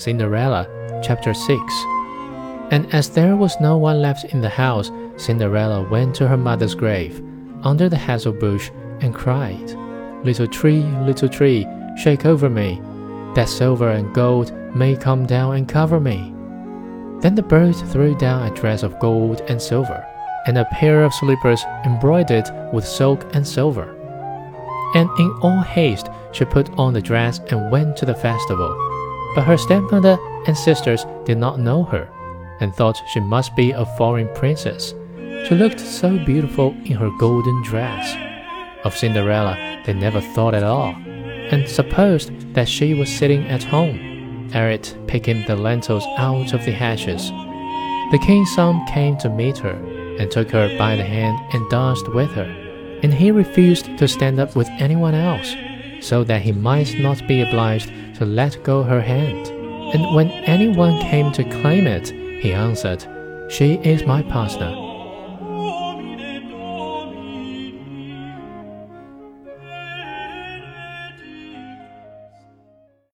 Cinderella, chapter 6. And as there was no one left in the house, Cinderella went to her mother's grave, under the hazel bush, and cried, Little tree, little tree, shake over me, that silver and gold may come down and cover me. Then the bird threw down a dress of gold and silver, and a pair of slippers embroidered with silk and silver. And in all haste she put on the dress and went to the festival. But her stepmother and sisters did not know her, and thought she must be a foreign princess. She looked so beautiful in her golden dress. Of Cinderella they never thought at all, and supposed that she was sitting at home, arid picking the lentils out of the ashes. The king's son came to meet her, and took her by the hand and danced with her, and he refused to stand up with anyone else, so that he might not be obliged to let go her hand. And when anyone came to claim it, he answered, She is my partner